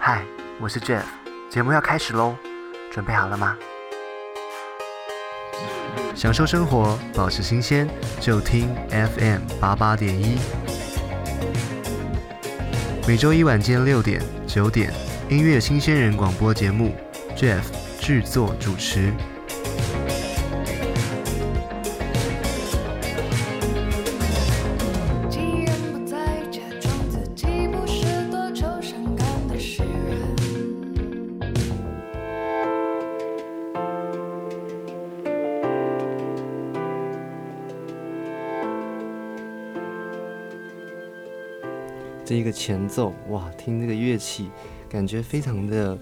嗨，我是 Jeff，节目要开始喽，准备好了吗？享受生活，保持新鲜，就听 FM 八八点一。每周一晚间六点、九点，音乐新鲜人广播节目，Jeff 制作主持。前奏，哇，听这个乐器，感觉非常的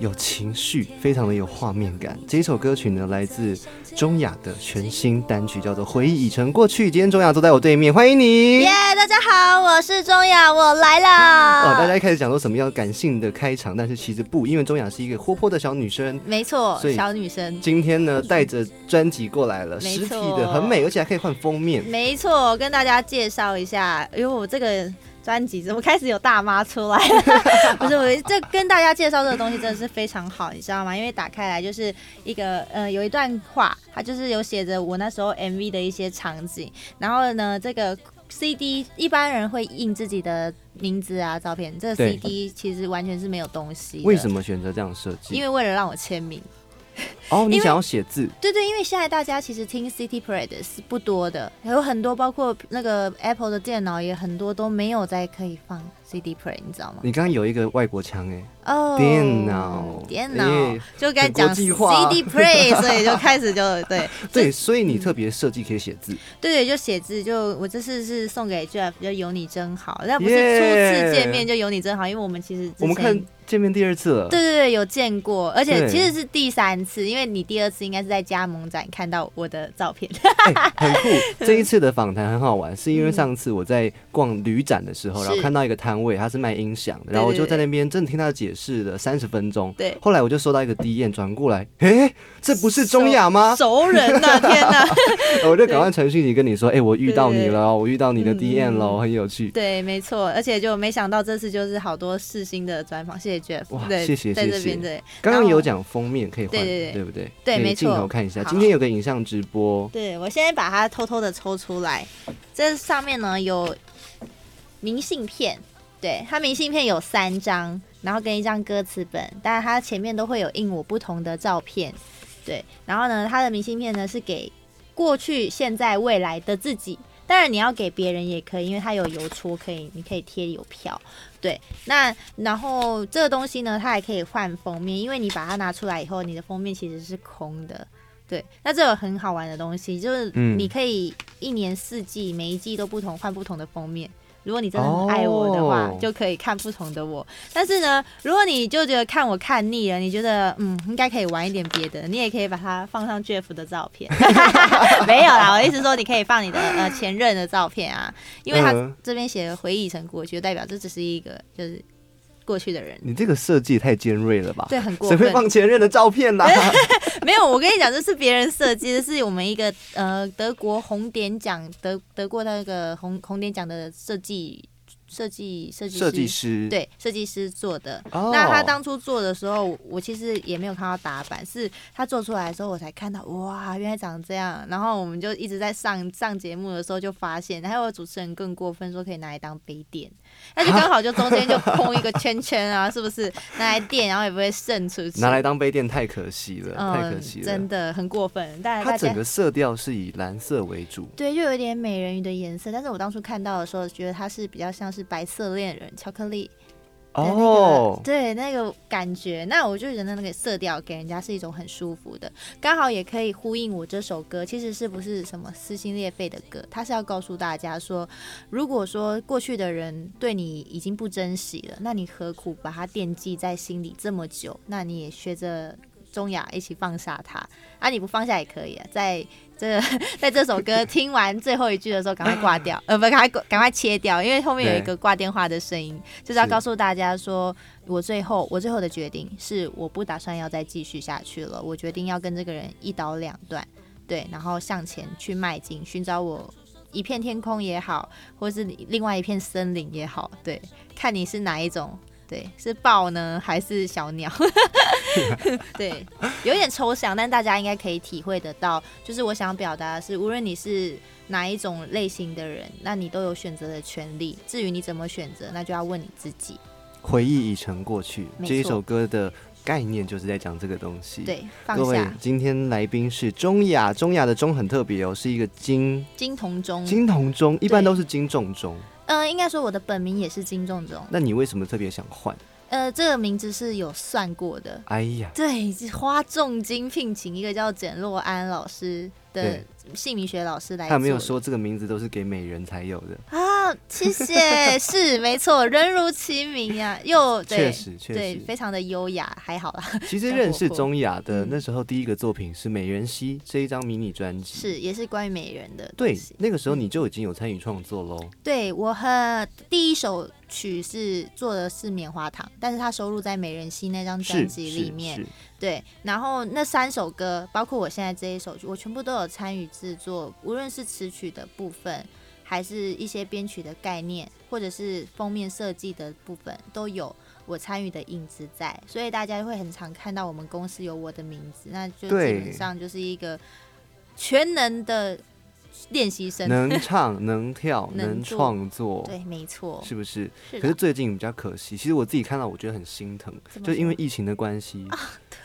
有情绪，非常的有画面感。这一首歌曲呢，来自中雅的全新单曲，叫做《回忆已成过去》。今天中雅坐在我对面，欢迎你。耶大家好，我是中雅，我来了。哦，大家一开始讲说什么要感性的开场，但是其实不，因为中雅是一个活泼的小女生。没错，小女生。今天呢，带着专辑过来了，实体的很美，而且还可以换封面。没错，跟大家介绍一下，因为我这个专辑怎么开始有大妈出来了？不是，我这跟大家介绍这个东西真的是非常好，你知道吗？因为打开来就是一个呃，有一段话，它就是有写着我那时候 MV 的一些场景，然后呢，这个 CD 一般人会印自己的名字啊、照片，这个 CD 其实完全是没有东西。为什么选择这样设计？因为为了让我签名。哦，你想要写字，对对，因为现在大家其实听 City Parade 是不多的，有很多包括那个 Apple 的电脑也很多都没有在可以放 CD Parade，你知道吗？你刚刚有一个外国腔哎。哦，电脑。电脑。哎就该讲 CD Parade，所以就开始就对。对，所以你特别设计可以写字，对对，就写字，就我这次是送给 Jeff，就有你真好，那不是初次见面就有你真好，因为我们其实我们看见面第二次了。对对对，有见过，而且其实是第三次，因为你第二次应该是在加盟展看到我的照片。哎很酷。这一次的访谈很好玩，是因为上次我在逛旅展的时候，是。然后看到一个摊位，他是卖音响的，然后我就在那边真的听他解释了三十分钟。对后来我就收到一个 D 验转过来，诶，这不是中雅吗？熟人呐、天哪！我就赶快传讯息跟你说，哎，我遇到你了哦，我遇到你的嗯 D 验了，很有趣。对，没错，而且就没想到这次就是好多世新的专访，谢谢 Jeff，哇对，谢谢谢谢在这边对，刚刚有讲封面可以换，对不对？对没错镜头看一下，今天有个影像直播，对我现在把它偷偷的抽出来，这上面呢有明信片，对，它明信片有三张，然后跟一张歌词本，但是它前面都会有印我不同的照片，对，然后呢，它的明信片呢是给过去、现在、未来的自己。当然你要给别人也可以，因为它有邮戳，可以你可以贴邮票。对，那然后这个东西呢，它还可以换封面，因为你把它拿出来以后，你的封面其实是空的。对，那这有很好玩的东西，就是嗯你可以一年四季每一季都不同，换不同的封面。如果你真的很爱我的话，哦就可以看不同的我。但是呢，如果你就觉得看我看腻了，你觉得嗯应该可以玩一点别的，你也可以把它放上 Jeff 的照片。没有啦，我意思说你可以放你的呃前任的照片啊，因为他嗯这边写的回忆成过去，就代表这只是一个就是过去的人。你这个设计太尖锐了吧？对，很过分谁会分。放前任的照片啦？没有，我跟你讲，这是别人设计的，是我们一个呃德国红点奖得得过那个红红点奖的设计设计设计设计师，对设计师做的。哦，那他当初做的时候，我其实也没有看到打板，是他做出来的时候我才看到，哇，原来长这样。然后我们就一直在上上节目的时候就发现，还有主持人更过分，说可以拿来当杯垫，那就刚好就中间就空一个圈圈啊，是不是？拿来垫，然后也不会渗出去。拿来当杯垫太可惜了，太可嗯惜，了。真的很过分。但它整个色调是以蓝色为主，对，就有点美人鱼的颜色，但是我当初看到的时候，觉得它是比较像是白色恋人巧克力的哦，对那个感觉。那我就觉得那个色调给人家是一种很舒服的，刚好也可以呼应我这首歌。其实是不是什么撕心裂肺的歌？他是要告诉大家说，如果说过去的人对你已经不珍惜了，那你何苦把它惦记在心里这么久？那你也学着钟雅一起放下它啊！你不放下也可以啊，在这 在这首歌听完最后一句的时候，赶快挂掉，呃，不，赶快赶快切掉，因为后面有一个挂电话的声音，就是要告诉大家说，我最后我最后的决定是我不打算要再继续下去了，我决定要跟这个人一刀两断，对，然后向前去迈进，寻找我一片天空也好，或是另外一片森林也好，对，看你是哪一种对，是豹呢还是小鸟？对，有点抽象，但大家应该可以体会得到。就是我想表达的是，无论你是哪一种类型的人，那你都有选择的权利。至于你怎么选择，那就要问你自己。回忆已成过去，这一首歌的概念就是在讲这个东西。，对，放各位下，今天来宾是中雅，中雅的钟很特别哦，是一个金金铜钟，金铜钟，一般都是金重钟。嗯、应该说我的本名也是金仲中。那你为什么特别想换？呃，这个名字是有算过的。哎呀，对，花重金聘请一个叫简若安老师的对姓名学老师来。他没有说这个名字都是给美人才有的？啊？谢谢，是没错，人如其名呀、又对确实，确对，实。非常的优雅，还好啦。其实认识活泼钟雅的嗯 那时候，第一个作品是《美人兮》这一张迷你专辑。是，也是关于美人的对，那个时候你就已经有参与创作喽。对我和第一首曲是做的是棉花糖，但是它收录在《美人兮》那张专辑里面。对，然后那三首歌，包括我现在这一首，我全部都有参与制作，无论是词曲的部分，还是一些编曲的概念，或者是封面设计的部分，都有我参与的影子在，所以大家会很常看到我们公司有我的名字，那就基本上就是一个全能的练习生。能唱能跳能创作，对，没错，是不是？是可是最近比较可惜，其实我自己看到，我觉得很心疼，就因为疫情的关系，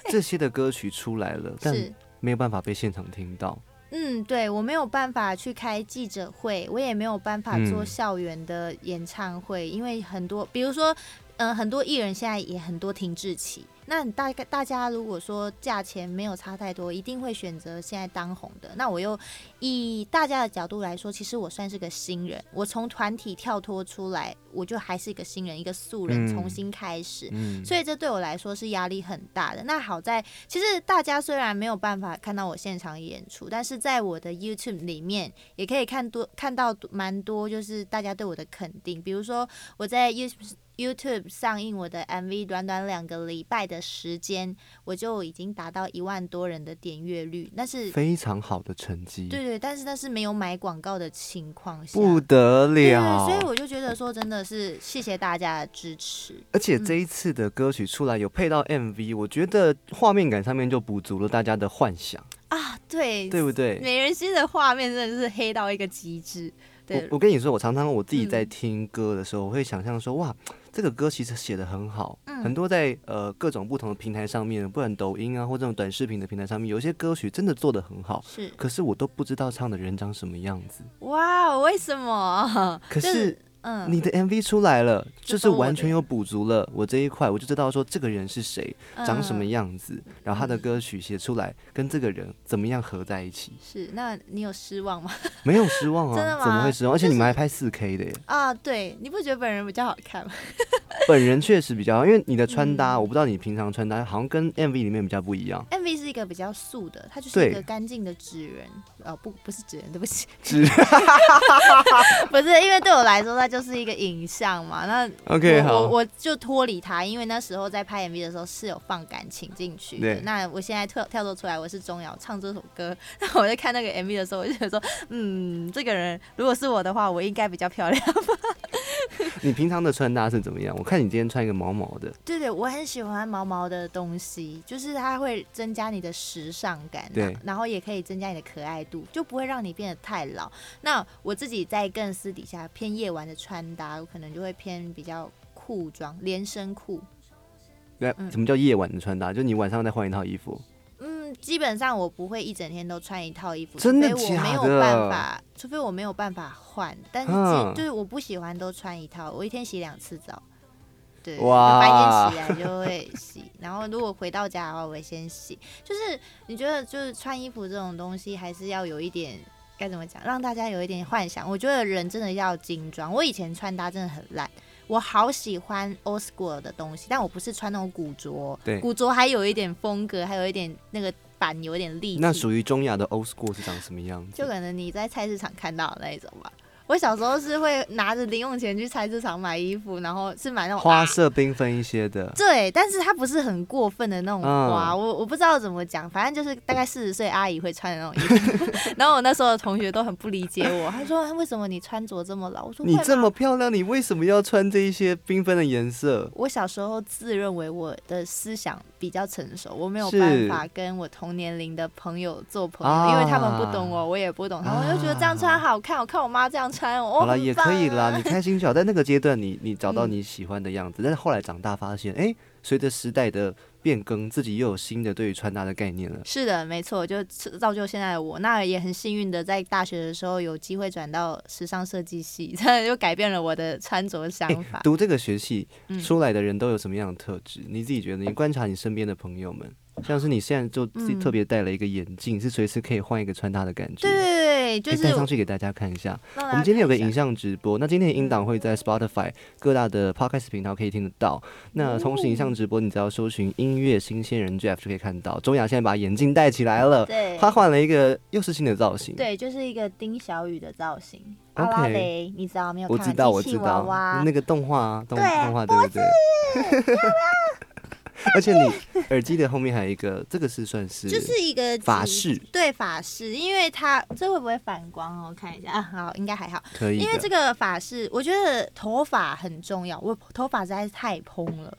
这些的歌曲出来了，但。没有办法被现场听到。嗯，对我没有办法去开记者会，我也没有办法做嗯校园的演唱会，因为很多，比如说，嗯、很多艺人现在也很多停滞期。那大概大家如果说价钱没有差太多，一定会选择现在当红的。那我又以大家的角度来说，其实我算是个新人，我从团体跳脱出来，我就还是一个新人，一个素人，嗯重新开始。嗯，所以这对我来说是压力很大的。那好在，其实大家虽然没有办法看到我现场演出，但是在我的 YouTube 里面也可以看多看到蛮多，就是大家对我的肯定。比如说我在 You YouTube 上映我的 MV，短短两个礼拜的时间，我就已经达到一万多人的点阅率，那是。非常好的成绩，对对，但是那是没有买广告的情况下，不得对了。所以我就觉得说，真的是谢谢大家的支持。而且这一次的歌曲出来有配到 MV，我觉得画面感上面就补足了大家的幻想，啊，对，对不对？美人心的画面真的是黑到一个极致。对我，我跟你说，我常常我自己在嗯听歌的时候，我会想象说，哇，这个歌其实写的很好，嗯很多在呃各种不同的平台上面，不管抖音啊或这种短视频的平台上面，有一些歌曲真的做的很好，是可是我都不知道唱的人长什么样子。哇，为什么？可就是嗯，你的 MV 出来了，就是完全又补足了我这一块，我就知道说这个人是谁，长什么嗯样子，然后他的歌曲写出来跟这个人怎么样合在一起，是？那你有失望吗？没有失望啊，真的吗？怎么会失望？而且你们还拍四 K 的耶，啊，对，你不觉得本人比较好看吗？本人确实比较好，因为你的穿搭，嗯。我不知道你平常穿搭好像跟 MV 里面比较不一样，MV 是一个比较素的，它就是一个干净的纸人，哦，不，不是纸人，对不起，纸 不是，因为对我来说，它就是一个影像嘛。那 OK 好我我，就脱离他，因为那时候在拍 MV 的时候是有放感情进去的对。那我现在跳跳脱出来，我是钟瑶唱这首歌，那我在看那个 MV 的时候，我就觉得说，嗯，这个人如果是我的话，我应该比较漂亮。你平常的穿搭是怎么样？我看你今天穿一个毛毛的，对对，我很喜欢毛毛的东西，就是它会增加你的时尚感，对然后也可以增加你的可爱度，就不会让你变得太老。那我自己在更私底下偏夜晚的穿搭，我可能就会偏比较裤装、连身裤。对，嗯什么叫夜晚的穿搭？就你晚上再换一套衣服，嗯，基本上我不会一整天都穿一套衣服，真的除非我没有办法，除非我没有办法换。但是就是我不喜欢都穿一套，我一天洗两次澡。对，哇白天起来就会洗，然后如果回到家的话，我会先洗。就是你觉得，就是穿衣服这种东西，还是要有一点该怎么讲，让大家有一点幻想。我觉得人真的要精装。我以前穿搭真的很烂，我好喜欢 old school 的东西，但我不是穿那种古着，对古着还有一点风格，还有一点那个版有点立体，那属于中亚的 old school 是长什么样子就？可能你在菜市场看到的那一种吧。我小时候是会拿着零用钱去菜市场买衣服，然后是买那种啊花色缤纷一些的，对，但是它不是很过分的那种花，嗯我我不知道怎么讲，反正就是大概四十岁阿姨会穿的那种衣服。然后我那时候的同学都很不理解我，他说为什么你穿着这么老？我说你这么漂亮，你为什么要穿这一些缤纷的颜色？我小时候自认为我的思想比较成熟，我没有办法跟我同年龄的朋友做朋友，啊。因为他们不懂我，我也不懂他们，我就觉得这样穿好看，我看我妈这样穿，哦，好了，也可以啦，你开心就好。在那个阶段你，你找到嗯 你喜欢的样子，但是后来长大发现，哎、随着时代的变更，自己又有新的对于穿搭的概念了。是的，没错，就造就现在的我。那也很幸运的，在大学的时候有机会转到时尚设计系，真的就改变了我的穿着想哎法。读这个学系嗯出来的人都有什么样的特质？你自己觉得？你观察你身边的朋友们，像是你现在就自己嗯特别戴了一个眼镜，是随时可以换一个穿搭的感觉。对对对，就哎是戴上去给大家看一下。我们今天有个影像直播，那今天的音档会在 Spotify 各大的 Podcast 频道可以听得到。那同时影像直播，你只要搜寻音乐新鲜人 Jeff 就可以看到。钟雅现在把眼镜戴起来了，对他换了一个又是新的造型。对，就是一个丁小雨的造型。OK 阿拉蕾，你知道没有？我知道，我知道那个动画啊，动对动画对不对？而且你耳机的后面还有一个，这个是算是就是一个指法式，对法式，因为它这会不会反光哦？我看一下啊，好，应该还好。可以。因为这个发饰，我觉得头发很重要，我头发实在是太蓬了。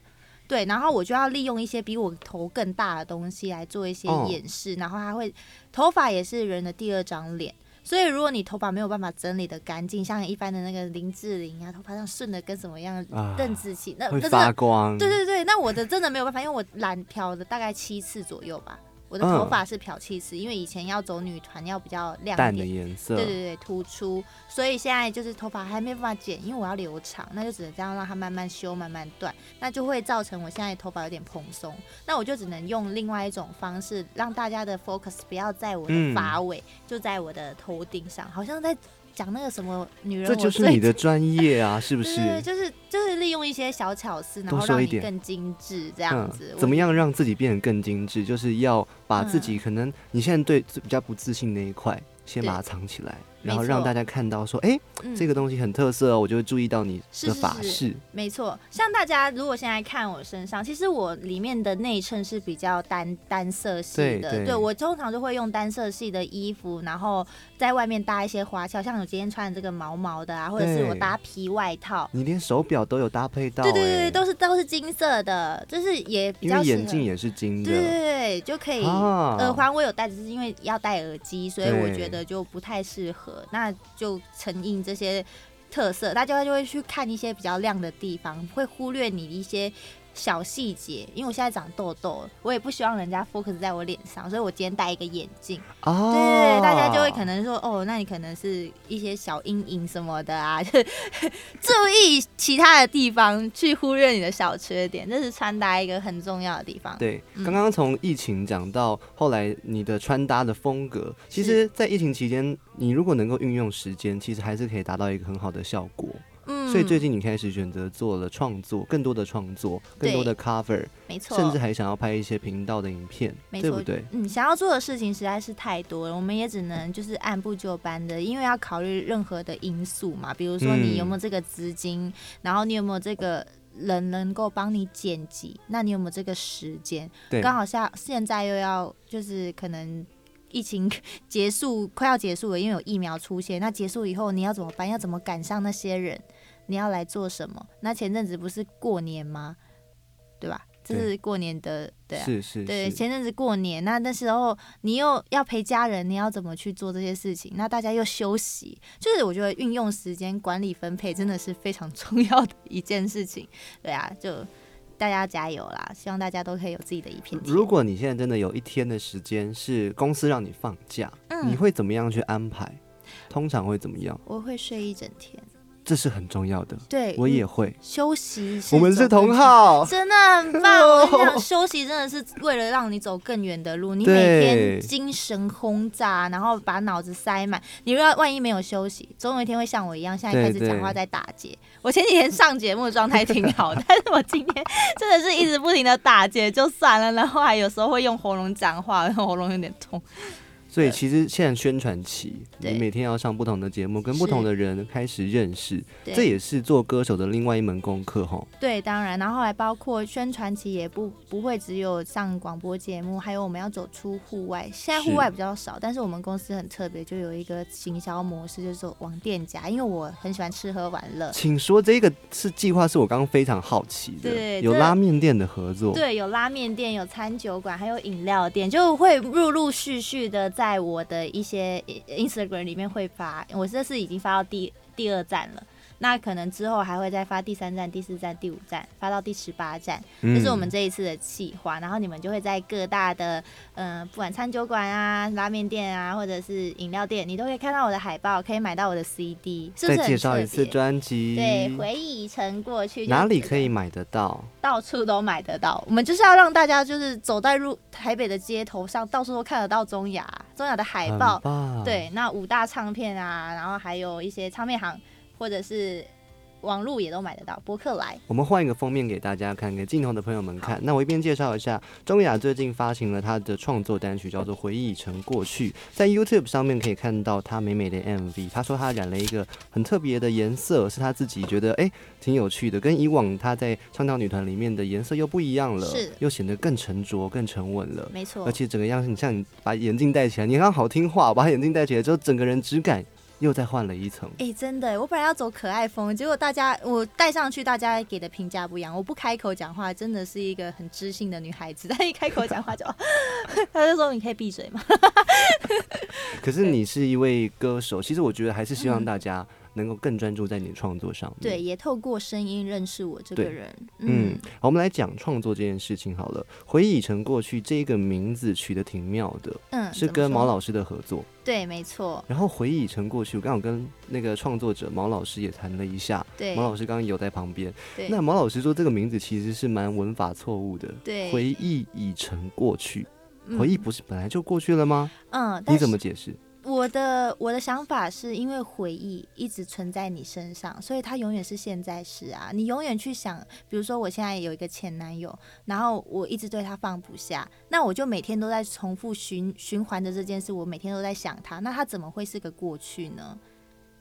对，然后我就要利用一些比我头更大的东西来做一些哦掩饰，然后它会头发也是人的第二张脸，所以如果你头发没有办法整理的干净，像一般的那个林志玲啊，头发上顺的跟什么样啊，邓紫棋，那会那真的发光。对对对，那我的真的没有办法，因为我染漂了大概七次左右吧，我的头嗯发是漂七次，因为以前要走女团要比较亮淡。的颜色。对对对，突出，所以现在就是头发还没办法剪，因为我要留长，那就只能这样让它慢慢修、慢慢断，那就会造成我现在头发有点蓬松，那我就只能用另外一种方式，让大家的 focus 不要在我的嗯发尾，就在我的头顶上，好像在讲那个什么女人，这就是你的专业啊，是不是？对，就是就是利用一些小巧思，然后让你更精致这样子。嗯。怎么样让自己变得更精致？就是要把自嗯己可能你现在对比较不自信那一块，先把它藏起来，然后让大家看到说，哎、嗯这个东西很特色哦，我就会注意到你的是是是发饰。没错，像大家如果现在看我身上，其实我里面的内衬是比较单单色系的。对对我通常就会用单色系的衣服，然后在外面搭一些花俏，像我今天穿的这个毛毛的啊，或者是我搭皮外套。你连手表都有搭配到、哎对对对对，都是都是金色的，就是也比因为较眼镜也是金的。对对对，就可以。啊耳环我有戴，只是因为要戴耳机，所以我觉得就不太适合。那就承印这些特色，大家就会去看一些比较亮的地方，会忽略你一些小细节。因为我现在长痘痘，我也不希望人家 focus 在我脸上，所以我今天戴一个眼镜。哦，对大家就会可能说，哦，那你可能是一些小阴影什么的啊，就是 注意其他的地方，去忽略你的小缺点，这是穿搭一个很重要的地方。对，嗯刚刚从疫情讲到后来你的穿搭的风格，其实，在疫情期间，你如果能够运用时间，其实还是可以达到一个很好的效果。嗯所以最近你开始选择做了创作，更多的创作，更多的 cover，没错，甚至还想要拍一些频道的影片，没错对不对？嗯，想要做的事情实在是太多了，我们也只能就是按部就班的，因为要考虑任何的因素嘛，比如说你有没有这个资金，然后你有没有这个人能够帮你剪辑，那你有没有这个时间？对，刚好像现在又要就是可能。疫情结束快要结束了，因为有疫苗出现。那结束以后你要怎么办？要怎么赶上那些人？你要来做什么？那前阵子不是过年吗？对吧？这是过年的，对啊，是是对，前阵子过年，那那时候你又要陪家人，你要怎么去做这些事情？那大家又休息，就是我觉得运用时间管理分配真的是非常重要的一件事情。对啊，就大家加油啦！希望大家都可以有自己的一片天。如果你现在真的有一天的时间是公司让你放假，嗯你会怎么样去安排？通常会怎么样？我会睡一整天，这是很重要的，对我也嗯会。休息。我们是同走更号，真的很棒！我跟你讲，休息真的是为了让你走更远的路。你每天精神轰炸，然后把脑子塞满。你如果万一没有休息，总有一天会像我一样，现在开始讲话在打结。我前几天上节目状态挺好，但是我今天真的是一直不停的打结，就算了，然后还有时候会用喉咙讲话，然后喉咙有点痛。所以其实现在宣传期，你每天要上不同的节目，跟不同的人开始认识，这也是做歌手的另外一门功课哈。对，当然，然后还包括宣传期也不不会只有上广播节目，还有我们要走出户外。现在户外比较少，但是我们公司很特别，就有一个行销模式，就是走往店家，因为我很喜欢吃喝玩乐。请说这个是计划，是我刚刚非常好奇的，有对有拉面店的合作，对，有拉面店，有餐酒馆，还有饮料店，就会陆陆续续的在在我的一些 Instagram 里面会发。我这是已经发到第第二站了，那可能之后还会再发第三站、第四站、第五站，发到第十八站。嗯这是我们这一次的计划，然后你们就会在各大的，嗯、不管餐酒馆啊、拉面店啊，或者是饮料店，你都可以看到我的海报，可以买到我的 CD，是不是再介绍一次专辑，对，回忆已成过去，哪里可以买得到？到处都买得到。我们就是要让大家就是走在入台北的街头上，到处都看得到中雅，中雅的海报对，那五大唱片啊，然后还有一些唱片行或者是网络也都买得到。博客来，我们换一个封面给大家看，给镜头的朋友们看。那我一边介绍一下，钟雅最近发行了她的创作单曲，叫做《回忆已成过去》，在 YouTube 上面可以看到她美美的 MV。她说她染了一个很特别的颜色，是她自己觉得哎挺有趣的，跟以往她在唱跳女团里面的颜色又不一样了，是又显得更沉着、更沉稳了。没错而，且整个样子，你像你把眼镜戴起来，你刚好听话，把眼镜戴起来之后，整个人质感又再换了一层。哎、真的，我本来要走可爱风，结果大家我戴上去，大家给的评价不一样。我不开口讲话，真的是一个很知性的女孩子，但一开口讲话就，他就说你可以闭嘴吗？可是你是一位歌手，其实我觉得还是希望嗯大家能够更专注在你的创作上面。对，，也透过声音认识我这个人。嗯嗯，，好，我们来讲创作这件事情好了。回忆已成过去这个名字取得挺妙的，嗯，是跟毛老师的合作。对，没错，然后回忆已成过去，我刚好跟那个创作者毛老师也谈了一下，对毛老师刚刚有在旁边。对那毛老师说这个名字其实是蛮文法错误的。对回忆已成过去，嗯回忆不是本来就过去了吗？嗯，你怎么解释？我的我的想法是因为回忆一直存在你身上，所以它永远是现在时啊。你永远去想，比如说我现在有一个前男友，然后我一直对他放不下，那我就每天都在重复循循环的这件事，我每天都在想他，那他怎么会是个过去呢？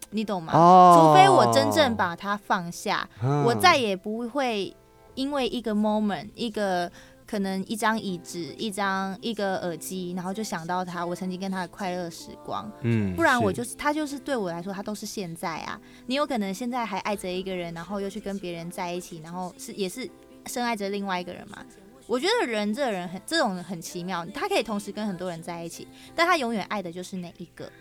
你懂吗？哦除非我真正把他放下，嗯我再也不会因为一个 moment 一个。可能一张椅子、一张一个耳机，然后就想到他，我曾经跟他的快乐时光。嗯不然我就是他，就是对我来说，他都是现在啊。你有可能现在还爱着一个人，然后又去跟别人在一起，然后是也是深爱着另外一个人嘛。我觉得人这人很这种很奇妙，他可以同时跟很多人在一起，但他永远爱的就是那一个。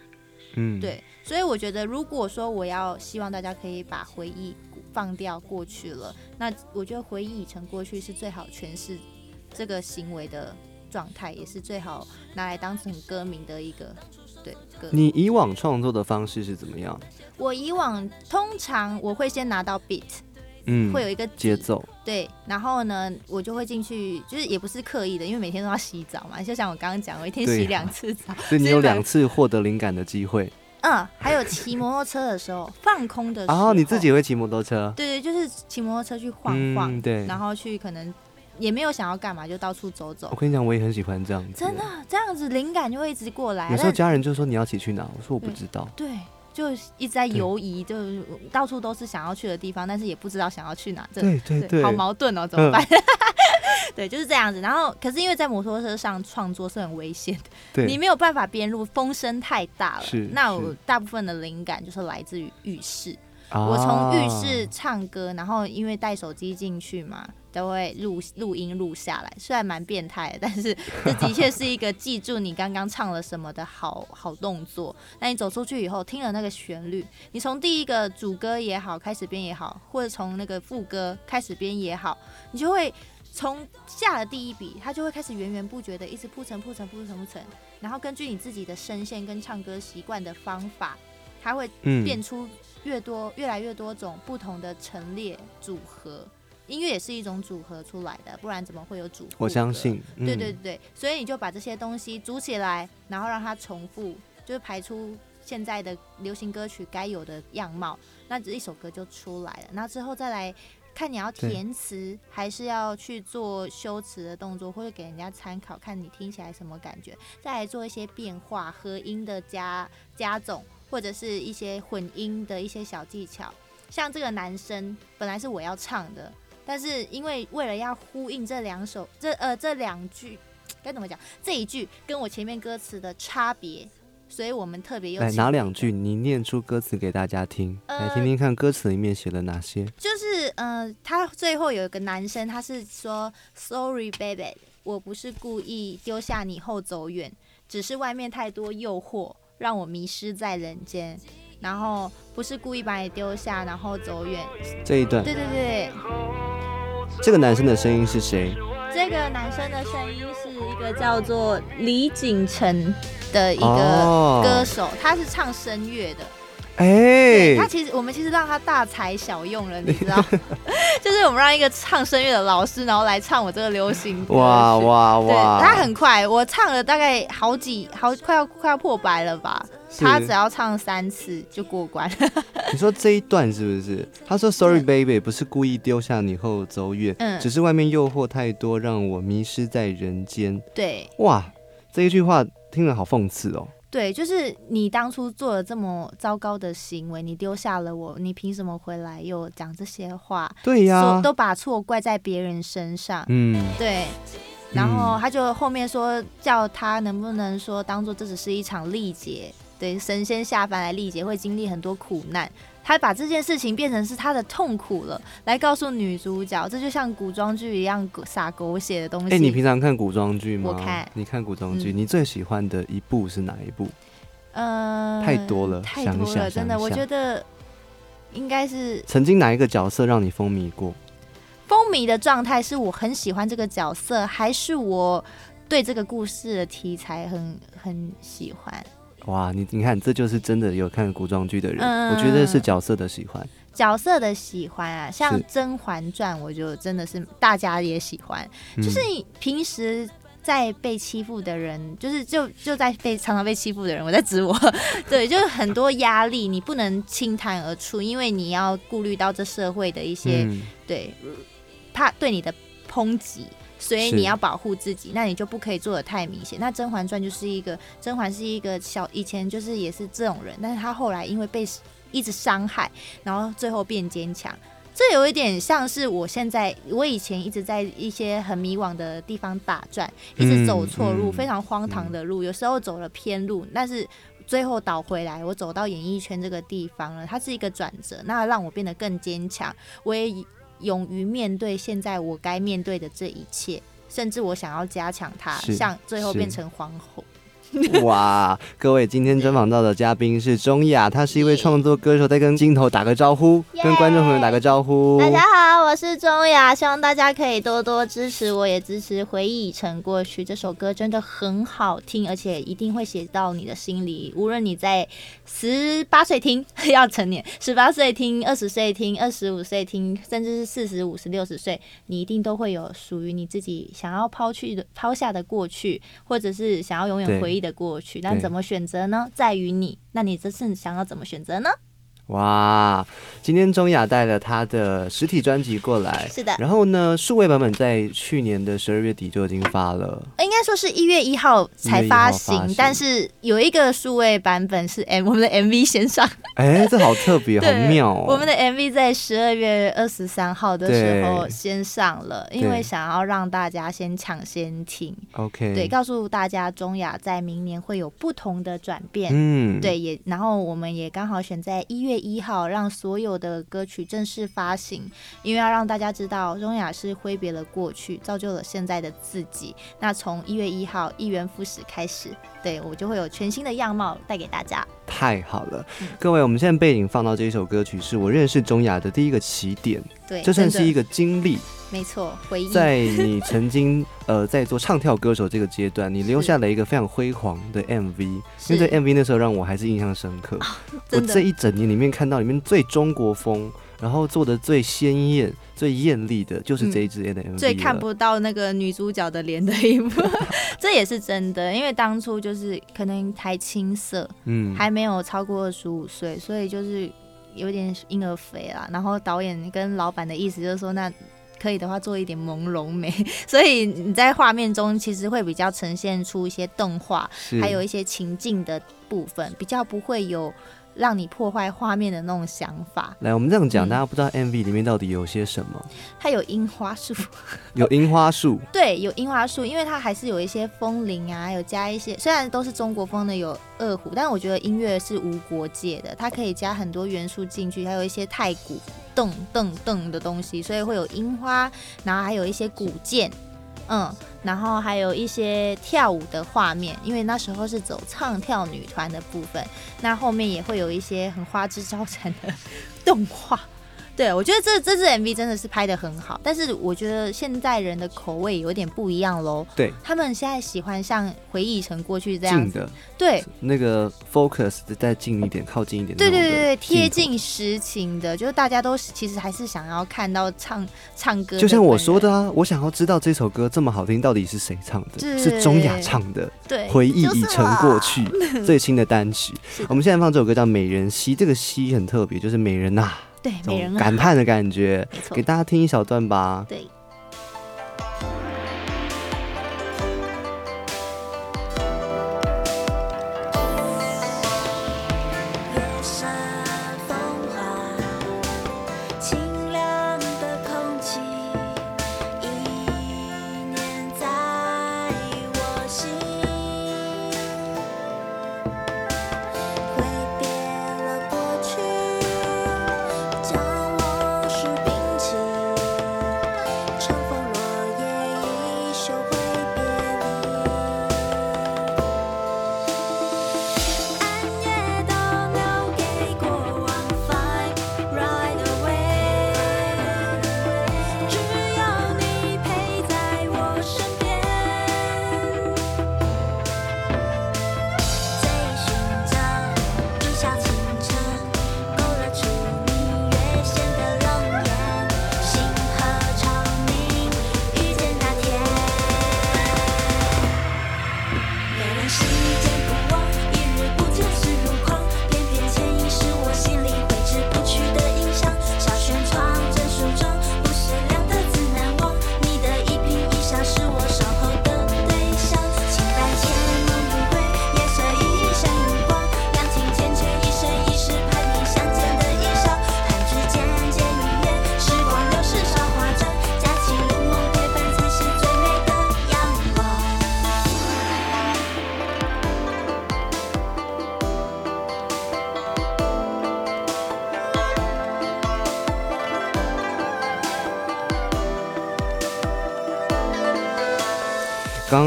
嗯，对，所以我觉得，如果说我要希望大家可以把回忆放掉过去了，那我觉得回忆已成过去是最好诠释这个行为的状态，也是最好拿来当成歌名的一个对歌。你以往创作的方式是怎么样？我以往通常我会先拿到 beat，、嗯，会有一个节奏，对，然后呢，我就会进去，就是也不是刻意的，因为每天都要洗澡嘛，就像我刚刚讲，我一天洗两次澡。所以你有两次获得灵感的机会。嗯，还有骑摩托车的时候，放空的时候，然后你自己也会骑摩托车，对对，就是骑摩托车去晃晃，嗯，对。然后去可能也没有想要干嘛，就到处走走我。跟你讲，我也很喜欢这样子。真的，这样子灵感就会一直过来。有时候家人就说你要一起去哪，我说我不知道。对，就一直在对游移，就到处都是想要去的地方，但是也不知道想要去哪。这对对对，好矛盾哦，怎么办？对，就是这样子。然后，可是因为在摩托车上创作是很危险的，对，你没有办法边路，风声太大了。是那我大部分的灵感就是来自于浴室。啊我从浴室唱歌，然后因为带手机进去嘛，都会录录音录下来，虽然蛮变态的，但是这的确是一个记住你刚刚唱了什么的好 好动作。那你走出去以后，听了那个旋律，你从第一个主歌也好，开始编也好，或者从那个副歌开始编也好，你就会从下了第一笔，它就会开始源源不绝的一直铺陈铺陈铺陈铺陈，然后根据你自己的声线跟唱歌习惯的方法，它会嗯变出越多越来越多种不同的陈列组合。音乐也是一种组合出来的，不然怎么会有组合？我相。信，嗯对对对，所以你就把这些东西组起来，然后让它重复，就是排出现在的流行歌曲该有的样貌，那这一首歌就出来了。那之后再来看你要填词，还是要去做修辞的动作，或者给人家参考，看你听起来什么感觉，再来做一些变化、合音的加加总，或者是一些混音的一些小技巧。像这个男生本来是我要唱的，但是因为为了要呼应这两首这呃这两句该怎么讲这一句跟我前面歌词的差别，所以我们特别又来哪两句？你念出歌词给大家听，来呃听听看歌词里面写了哪些。就是呃，他最后有一个男生，他是说 “Sorry, baby，我不是故意丢下你后走远，只是外面太多诱惑，让我迷失在人间。然后不是故意把你丢下，然后走远。这一段，对对对，这个男生的声音是谁？这个男生的声音是一个叫做李景成的一个哦歌手，他是唱声乐的。哎对，他其实我们其实让他大材小用了，你知道，就是我们让一个唱声乐的老师，然后来唱我这个流行歌哇哇，哇！他很快，我唱了大概好几好快要快要破百了吧，他只要唱三次就过关。你说这一段是不是？他说 “Sorry, baby，不是故意丢下你后走远，嗯只是外面诱惑太多，让我迷失在人间。对”哇，这一句话听了好讽刺哦。对，就是你当初做了这么糟糕的行为，你丢下了我，你凭什么回来又讲这些话？对呀说，都把错怪在别人身上。嗯，对，然后他就后面说叫他能不能说当做这只是一场历劫，对，神仙下凡来历劫会经历很多苦难，他把这件事情变成是他的痛苦了，来告诉女主角，这就像古装剧一样撒狗血的东西。哎、你平常看古装剧吗？我看你看古装剧，嗯你最喜欢的一部是哪一部？呃、太多了太多了，真的，我觉得应该是曾经哪一个角色让你风靡过？风靡的状态，是我很喜欢这个角色，还是我对这个故事的题材很很喜欢？哇，你你看，这就是真的有看古装剧的人，嗯我觉得是角色的喜欢。角色的喜欢啊，像《甄嬛传》，我就真的是大家也喜欢。嗯就是你平时在被欺负的人，就是就就在被常常被欺负的人，我在指我，对，就是很多压力，你不能轻谈而出，因为你要顾虑到这社会的一些、嗯，对怕对你的抨击。所以你要保护自己，那你就不可以做的太明显。那《甄嬛传》就是一个甄嬛是一个小以前就是也是这种人，但是她后来因为被一直伤害，然后最后变坚强。这有一点像是我现在，我以前一直在一些很迷惘的地方打转，一直走错路，嗯非常荒唐的路，有时候走了偏路，但是最后倒回来，我走到演艺圈这个地方了，它是一个转折，那让我变得更坚强，我也勇于面对现在我该面对的这一切，甚至我想要加强它，像最后变成皇后。哇，各位，今天专访到的嘉宾是钟雅，她是一位创作歌手，在跟镜头打个招呼，耶跟观众朋友打个招呼。大家好，我是钟雅，希望大家可以多多支持我，也支持《回忆已成过去》这首歌，真的很好听，而且一定会写到你的心里。无论你在十八岁听，要成年；十八岁听，二十岁听，二十五岁听，甚至是四十五十、六十岁，你一定都会有属于你自己想要抛去的、抛下的过去，或者是想要永远回忆的过去。但怎么选择呢？在于你。那你这次想要怎么选择呢？哇，今天中雅带了他的实体专辑过来，是的。然后呢，数位版本在去年的十二月底就已经发了。应该说是一月一号才发行，1月1号发行。但是有一个数位版本是 M 我们的 MV 先上，哎，这好特别，好妙哦！我们的 MV 在十二月二十三号的时候先上了，因为想要让大家先抢先听，OK，对，告诉大家中雅在明年会有不同的转变。嗯，对，也然后我们也刚好选在一月一号，让所有的歌曲正式发行，因为要让大家知道中雅是挥别了过去，造就了现在的自己。那从一月一号一元复始开始，对我就会有全新的样貌带给大家。太好了嗯，各位，我们现在背景放到这一首歌曲，是我认识中雅的第一个起点，对，这算是一个经历。没错回忆。在你曾经呃在做唱跳歌手这个阶段，你留下了一个非常辉煌的 MV，因为这 MV 那时候让我还是印象深刻。我这一整年里面看到里面最中国风，然后做的最鲜艳、最艳丽的，就是这一支 N M。最看不到那个女主角的脸的一幕，这也是真的，因为当初就是可能还青涩，嗯，还没有超过二十五岁，所以就是有点婴儿肥啦。然后导演跟老板的意思就是说，那可以的话做一点朦胧美，所以你在画面中其实会比较呈现出一些动画，还有一些情境的部分，比较不会有让你破坏画面的那种想法。来，我们这样讲，嗯大家不知道 MV 里面到底有些什么？它有樱花树，有樱花树，对，有樱花树，因为它还是有一些风铃啊，有加一些，虽然都是中国风的，有二胡，但我觉得音乐是无国界的，它可以加很多元素进去，还有一些太古噔噔噔的东西，所以会有樱花，然后还有一些鼓键，嗯，然后还有一些跳舞的画面，因为那时候是走唱跳女团的部分，那后面也会有一些很花枝招展的 动画。对，我觉得这这支 MV 真的是拍的很好，但是我觉得现在人的口味有点不一样喽。对，他们现在喜欢像回忆成过去这样的对那个 focus 再近一点，靠近一点那对对对对，贴近实情的，就是大家都其实还是想要看到唱唱歌，就像我说的，啊，我想要知道这首歌这么好听，到底是谁唱的？对是钟雅唱的，对，回忆已成过去，最新的单曲。我们现在放这首歌叫《美人兮》，这个兮很特别，就是美人呐、对美人感叹的感觉，给，大家听一小段吧。对。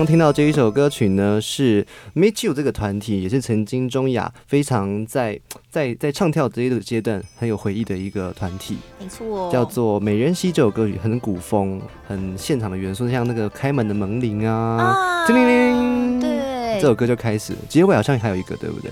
听到这一首歌曲呢，是 Meet You 这个团体，也是曾经中雅非常在在在唱跳这个阶段很有回忆的一个团体，没错，叫做《美人兮》这首歌曲，很古风，很现场的元素，像那个开门的门铃啊，啊，叮铃铃，对，这首歌就开始了，结尾好像还有一个，对不对？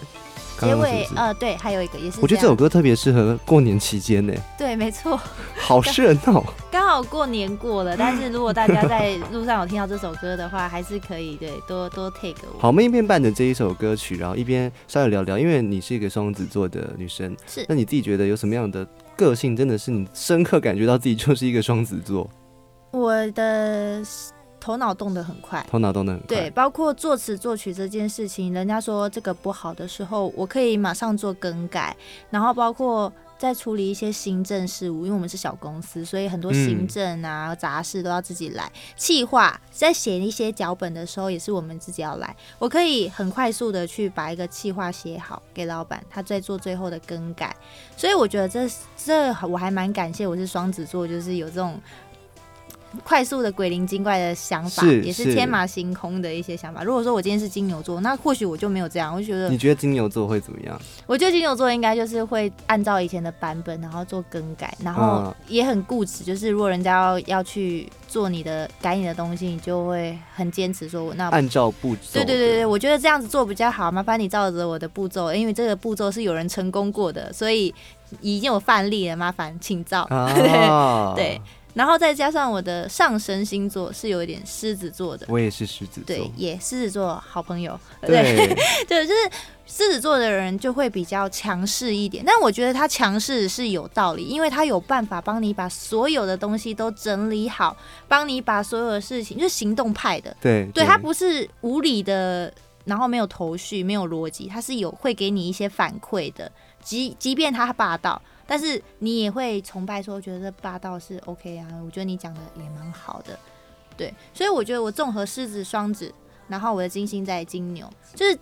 刚结刚是不是？尾呃，对，还有一个也是，我觉得这首歌特别适合过年期间呢，对，没错，好热闹。刚好过年过了，但是如果大家在路上有听到这首歌的话，还是可以对多多 take 我。好，我们一边伴着这一首歌曲，然后一边稍微聊聊，因为你是一个双子座的女生，是那你自己觉得有什么样的个性，真的是你深刻感觉到自己就是一个双子座，我的头脑动得很快，头脑动得很快。对，，包括作词作曲这件事情，人家说这个不好的时候，我可以马上做更改，然后包括。在处理一些行政事务，因为我们是小公司，所以很多行嗯政啊、杂事都要自己来。企划在写一些脚本的时候，也是我们自己要来。我可以很快速的去把一个企划写好给老板，他再做最后的更改。所以我觉得这这我还蛮感谢，我是双子座，就是有这种快速的鬼灵精怪的想法，是也是是天马行空的一些想法。如果说我今天是金牛座，那或许我就没有这样，我就觉得你，觉得金牛座会怎么样？我觉得金牛座应该就是会按照以前的版本，然后做更改，然后嗯也很固执。就是如果人家要要去做你的改你的东西，你就会很坚持说，那按照步骤。对对对对，，我觉得这样子做比较好，麻烦你照着我的步骤，因为这个步骤是有人成功过的，所以已经有范例了，麻烦请照。啊，对，然后再加上我的上升星座是有一点狮子座的，我也是狮子座。对，，也狮子座好朋友，对，对，就是狮子座的人就会比较强势一点，但我觉得他强势是有道理，因为他有办法帮你把所有的东西都整理好，帮你把所有的事情，就是行动派的，对，对。他不是无理的，然后没有头绪、没有逻辑，他是有会给你一些反馈的，即即便他霸道。但是你也会崇拜说，觉得霸道是 OK 啊，我觉得你讲的也蛮好的，对，所以我觉得我综合狮子、双子，然后我的金星在金牛，就是，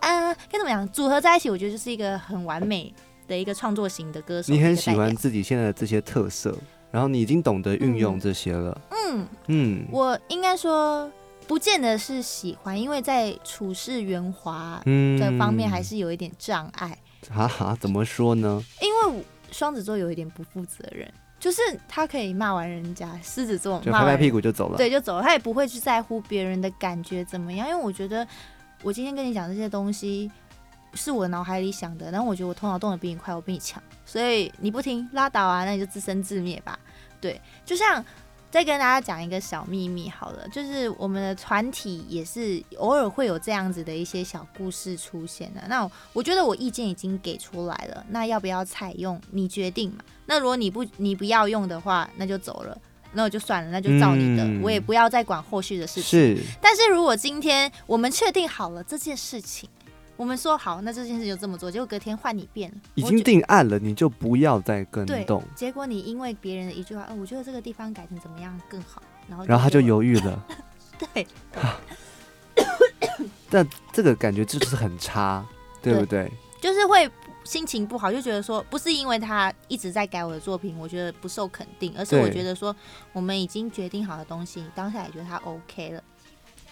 嗯、该怎么讲，组合在一起，我觉得就是一个很完美的一个创作型的歌手。你很喜欢自己现在的这些特色，然后你已经懂得运用嗯这些了，嗯，嗯。我应该说不见得是喜欢，因为在处事圆滑嗯。这方面还是有一点障碍，哈哈，怎么说呢？因为双子座有一点不负责任，就是他可以骂完人家，狮子座就拍拍屁股就走了，对就走了，他也不会去在乎别人的感觉怎么样，因为我觉得我今天跟你讲这些东西。是我脑海里想的，然后我觉得我头脑动得比你快，我比你强，所以你不听拉倒啊，那你就自生自灭吧。对，就像再跟大家讲一个小秘密好了，就是我们的团体也是偶尔会有这样子的一些小故事出现的。那我觉得我意见已经给出来了，那要不要采用你决定嘛？那如果你不你不要用的话，那就走了。那我就算了，那就照你的，嗯我也不要再管后续的事情。是但是如果今天我们确定好了这件事情，我们说好，那这件事就这么做，结果隔天换你变。了，已经定案了，你就不要再跟对动，结果你因为别人的一句话，呃，我觉得这个地方改成怎么样更好，然后然后他就犹豫了，对。但这个感觉就是很差，对不对？就是会心情不好，就觉得说不是因为他一直在改我的作品，我觉得不受肯定，而是我觉得说我们已经决定好的东西，你当下也觉得他 OK 了，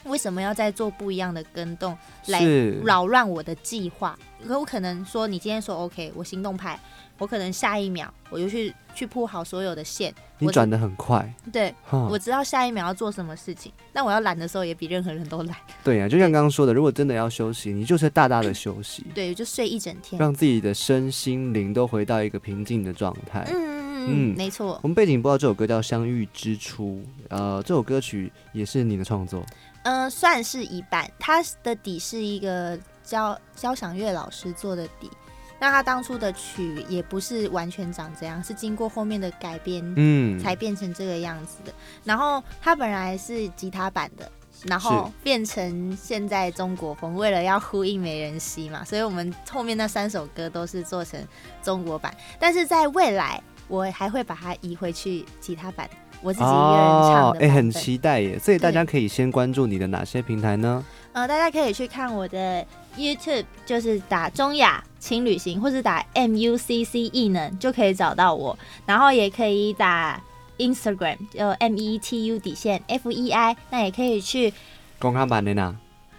为什么要再做不一样的跟动来扰乱我的计划？可我可能说你今天说 OK，我行动派，我可能下一秒我就去去铺好所有的线，我你转的很快，对我知道下一秒要做什么事情，那我要懒的时候也比任何人都懒，对呀、就像刚刚说的，如果真的要休息，你就是大大的休息，对，就睡一整天。让自己的身心灵都回到一个平静的状态。嗯嗯嗯嗯嗯，没错。我们背景播到这首歌叫《相遇之初》，呃，这首歌曲也是你的创作，呃，算是一半。它的底是一个交交响乐老师做的底，那他当初的曲也不是完全长这样，是经过后面的改编嗯，才变成这个样子的。然后他本来是吉他版的。然后变成现在中国风，为了要呼应美人兮嘛，所以我们后面那三首歌都是做成中国版。但是在未来，我还会把它移回去吉他版，我自己一个人唱的哎。很期待耶！所以大家可以先关注你的哪些平台呢？呃，大家可以去看我的 YouTube，就是打中雅轻旅行，或者打 M U C C 艺能就可以找到我。然后也可以打 Instagram，就 M E T U 底线 F E I，那也可以去，公开版的呢？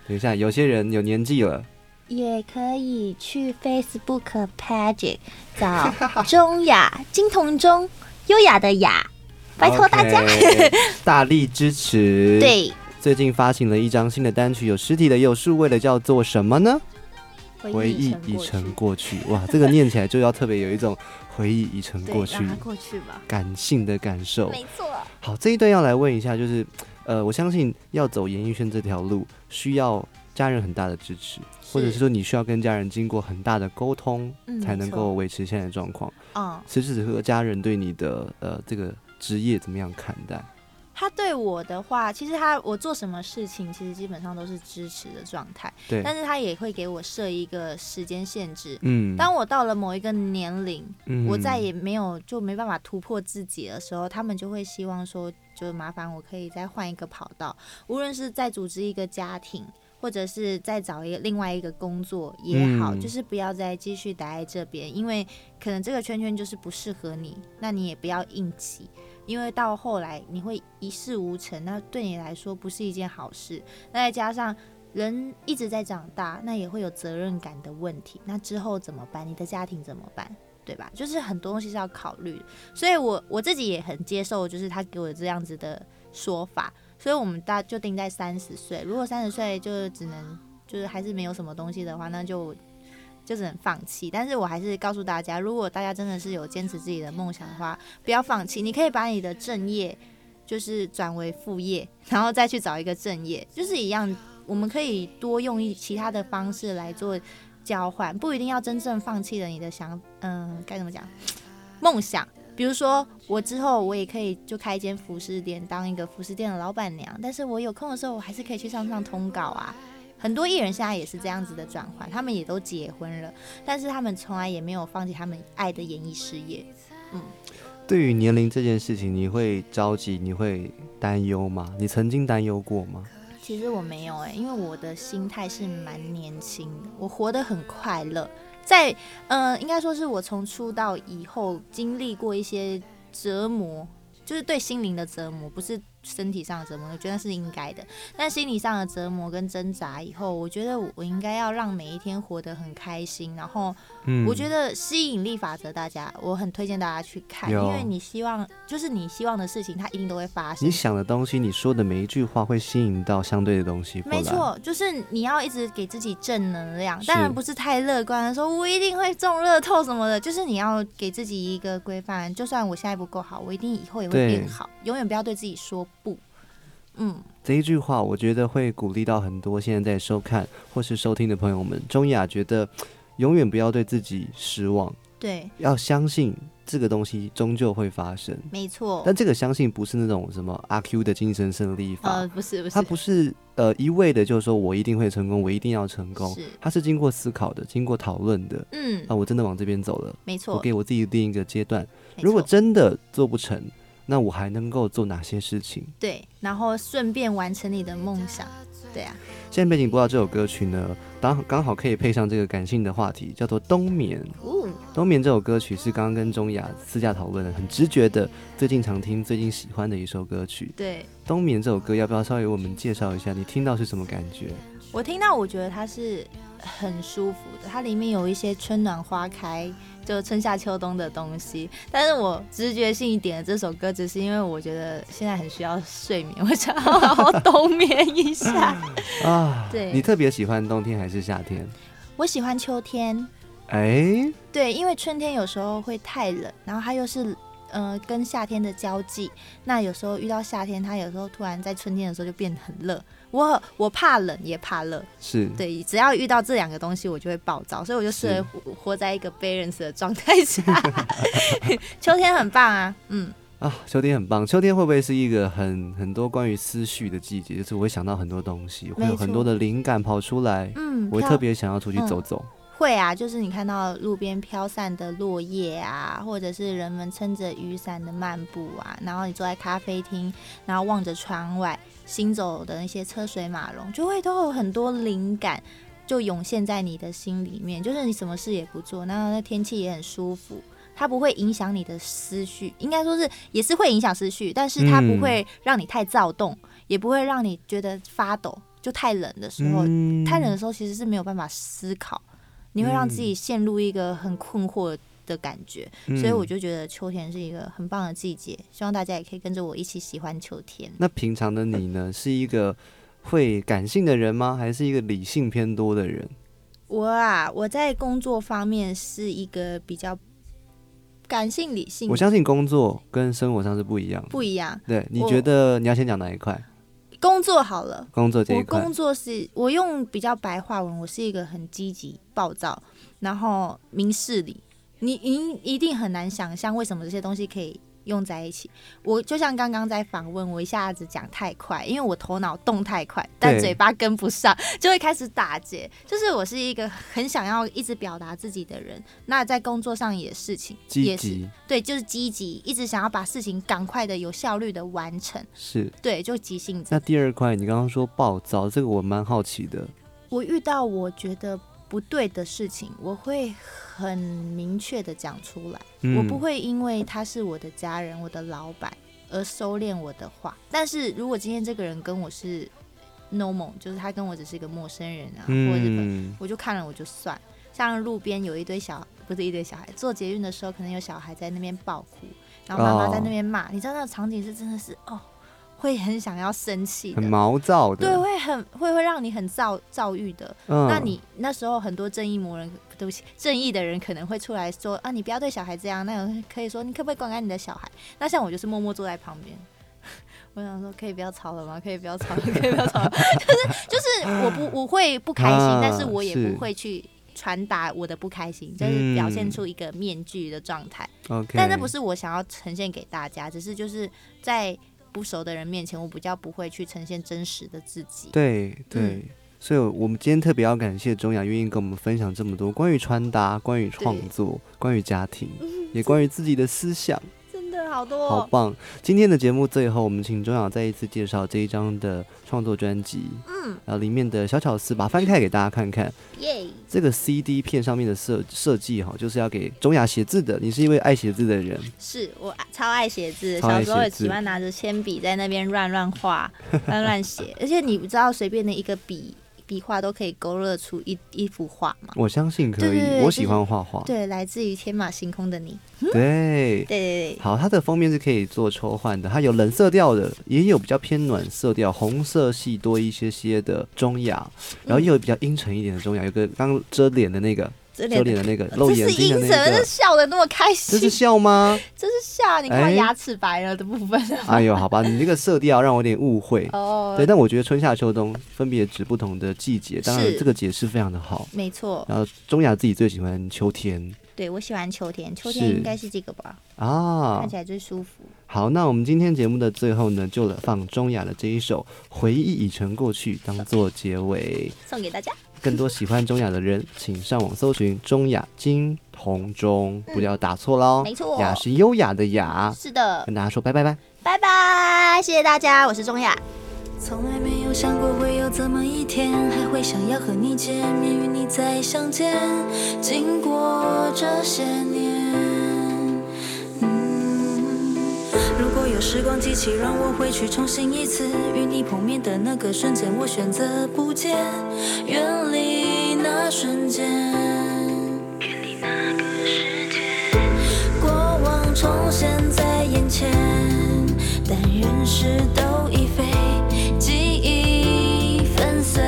等一下，有些人有年纪了，也可以去 Facebook Page 找中雅 金童中优雅的雅，拜托大家。大力支持。，对，最近发行了一张新的单曲，有实体的，也有数位的，叫做什么呢？回忆已成过去。哇，这个念起来就要特别有一种回忆已成过去过去吧。感性的感受。没错，好，这一段要来问一下，就是呃，我相信要走演艺圈这条路，需要家人很大的支持，或者是说你需要跟家人经过很大的沟通，嗯才能够维持现在的状况。嗯。此时此刻，家人对你的呃这个职业怎么样看待？他对我的话，其实他我做什么事情，其实基本上都是支持的状态，对，但是他也会给我设一个时间限制。嗯，当我到了某一个年龄，嗯。我再也没有就没办法突破自己的时候，他们就会希望说，就麻烦我可以再换一个跑道，无论是再组织一个家庭，或者是再找一个另外一个工作也好，嗯就是不要再继续待在这边，因为可能这个圈圈就是不适合你，那你也不要硬挤。因为到后来你会一事无成，那对你来说不是一件好事。那再加上人一直在长大，那也会有责任感的问题。那之后怎么办？你的家庭怎么办？对吧？就是很多东西是要考虑的。所以我我自己也很接受，就是他给我这样子的说法。所以我们大就定在三十岁。如果三十岁就只能就是还是没有什么东西的话，那就就只能放弃。但是我还是告诉大家，如果大家真的是有坚持自己的梦想的话，不要放弃。你可以把你的正业就是转为副业，然后再去找一个正业，就是一样。我们可以多用一其他的方式来做交换，不一定要真正放弃了你的想，嗯，该怎么讲？梦想。比如说，我之后我也可以就开一间服饰店，当一个服饰店的老板娘。但是我有空的时候，我还是可以去上上通告啊。很多艺人现在也是这样子的转换，他们也都结婚了，但是他们从来也没有放弃他们爱的演艺事业。嗯对于年龄这件事情，你会着急，你会担忧吗？你曾经担忧过吗？其实我没有哎、因为我的心态是蛮年轻的，我活得很快乐。在嗯，应该说是我从出道以后经历过一些折磨，就是对心灵的折磨，不是身体上的折磨，我觉得是应该的。但心理上的折磨跟挣扎以后，我觉得我应该要让每一天活得很开心。然后嗯我觉得吸引力法则，大家我很推荐大家去看，因为你希望就是你希望的事情，它一定都会发生你。想的东西，你说的每一句话会吸引到相对的东西。没，错，就是你要一直给自己正能量，当然不是太乐观的说，我一定会中乐透什么的，就是你要给自己一个规范，就算我现在不够好，我一定以后也会变好，永远不要对自己说不。嗯，这一句话，我觉得会鼓励到很多现在在收看或是收听的朋友们。钟雅觉得，永远不要对自己失望，对，要相信这个东西终究会发生。没错。但这个相信不是那种什么阿 Q 的精神胜利法，呃，不是不是，它不是呃一味的，就是说我一定会成功，我一定要成功是，它是经过思考的，经过讨论的。嗯啊，，我真的往这边走了，没错。我给我自己定一个阶段。如果真的做不成，那我还能够做哪些事情？对，然后顺便完成你的梦想，对啊，现在背景播到这首歌曲呢，刚刚好可以配上这个感性的话题，叫做《冬眠》。哦，《冬眠》这首歌曲是刚刚跟钟雅私下讨论的，很直觉的，最近常听、最近喜欢的一首歌曲。对《冬眠》这首歌要不要稍微我们介绍一下？你听到是什么感觉？我听到，我觉得它是很舒服的，它里面有一些春暖花开，就春夏秋冬的东西。但是我直觉性一点的这首歌，只是因为我觉得现在很需要睡眠，我想要好好冬眠一下。啊，对你特别喜欢冬天还是夏天？我喜欢秋天，哎，对，因为春天有时候会太冷，然后它又是。呃，跟夏天的交际，那有时候遇到夏天，它有时候突然在春天的时候就变得很热。我我怕冷也怕热，是，对，只要遇到这两个东西，我就会暴躁，所以我就适合是活活在一个 balance 的状态下。秋天很棒啊，嗯，啊，秋天很棒。秋天会不会是一个很很多关于思绪的季节？就是我会想到很多东西，会有很多的灵感跑出来，嗯，我会特别想要出去走走。会啊，就是你看到路边飘散的落叶啊，或者是人们撑着雨伞的漫步啊，然后你坐在咖啡厅，然后望着窗外行走的那些车水马龙，就会都有很多灵感。就涌现在你的心里面，就是你什么事也不做，然后那天气也很舒服，它不会影响你的思绪，应该说是也是会影响思绪，但是它不嗯会让你太躁动，也不会让你觉得发抖。就太冷的时候，嗯太冷的时候其实是没有办法思考，你会让自己陷入一个很困惑的感觉，所以我嗯就觉得秋天是一个很棒的季节，希望大家也可以跟着我一起喜欢秋天。那平常的你呢，是一个会感性的人吗？还是一个理性偏多的人？我啊，我在工作方面是一个比较感性理性我，相信工作跟生活上是不一样的。不一样。对，你觉得你要先讲哪一块？工作好了。工作这一块我工。作是我用比较白话文，我是一个很积极、暴躁，然后明事理。你你一定很难想象为什么这些东西可以用在一起。我就像刚刚在访问，我一下子讲太快，因为我头脑动太快，但嘴巴跟不上，就会开始打结。就是我是一个很想要一直表达自己的人，那在工作上也事情积也是极对，就是积极，一直想要把事情赶快的、有效率的完成。是。对，就急性子。那第二块，你刚刚说暴躁，这个我蛮好奇的。我遇到我觉得不对的事情，我会很明确的讲出来，嗯我不会因为他是我的家人、我的老板而收敛我的话。但是如果今天这个人跟我是 normal，就是他跟我只是一个陌生人啊，或者我就看了我就算。像路边有一堆小，不是一堆小孩，坐捷运的时候可能有小孩在那边爆哭，然后妈妈在那边骂，你知道那个场景是真的是哦，会很想要生气很，毛躁的。对，会很会会让你很躁躁郁的。嗯那你那时候很多正义魔人，对不起，正义的人可能会出来说啊，你不要对小孩这样。那有可以说，你可不可以管管你的小孩？那像我就是默默坐在旁边。我想说，可以不要吵了吗？可以不要吵了，可以不要吵了。就是就是，我不我会不开心，啊但是我也不会去传达我的不开心，就是表现嗯出一个面具的状态。OK，但那不是我想要呈现给大家，只是就是在不熟的人面前，我比较不会去呈现真实的自己。对对。嗯所以，我们今天特别要感谢钟雅愿意跟我们分享这么多关于穿搭、关于创作、关于家庭，也关于自己的思想，好多、哦，好棒！今天的节目最后，我们请钟雅再一次介绍这一张的创作专辑，嗯，然后里面的小巧思，把它翻开给大家看看。耶、这个 CD 片上面的设设计哈，就是要给钟雅写字的。你是一位爱写字的人，是我超爱写字，小时候也喜欢拿着铅笔在那边乱乱画、乱乱写，而且你不知道随便的一个笔笔画都可以勾勒出一一幅画嘛？我相信可以。我喜欢画画。对，来自于天马行空的你，对 对对对，好，它的封面是可以做抽换的，它有冷色调的，也有比较偏暖色调，红色系多一些些的中雅，然后也有比较阴沉一点的中雅，有个刚遮脸的那个，这遮脸的那个，露眼睛的那个，笑的那么开心这，是笑吗？这是笑，你看哎牙齿白了的部分。哎呦，好吧，你这个色调让我有点误会。哦，对，但我觉得春夏秋冬分别指不同的季节，当然这个解释非常的好。没错，然后中雅自己最喜欢秋天对我喜欢秋天，秋天应该是这个吧，啊看起。来最舒服。好，那我们今天节目的最后呢，就放中雅的这一首《回忆已成过去》当做结尾。送给大家。更多喜欢中雅的人，请上网搜寻中雅金童钟，不要打错喽。没错雅是优雅的雅。是的，跟大家说拜拜拜。拜拜，谢谢大家，我是中雅。从来没有想过会有这么一天，还会想要和你见面，与你再相见。经过这些年，嗯，如果有时光机器让我回去重新一次，与你碰面的那个瞬间，我选择不见，远离那瞬间。远离那个世界。过往重现在眼前，但人事都已非，记忆粉碎。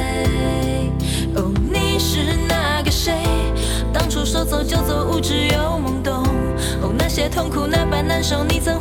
哦，你是那个谁？当初说走就走，无知又懵懂。哦，那些痛苦那般难受，你怎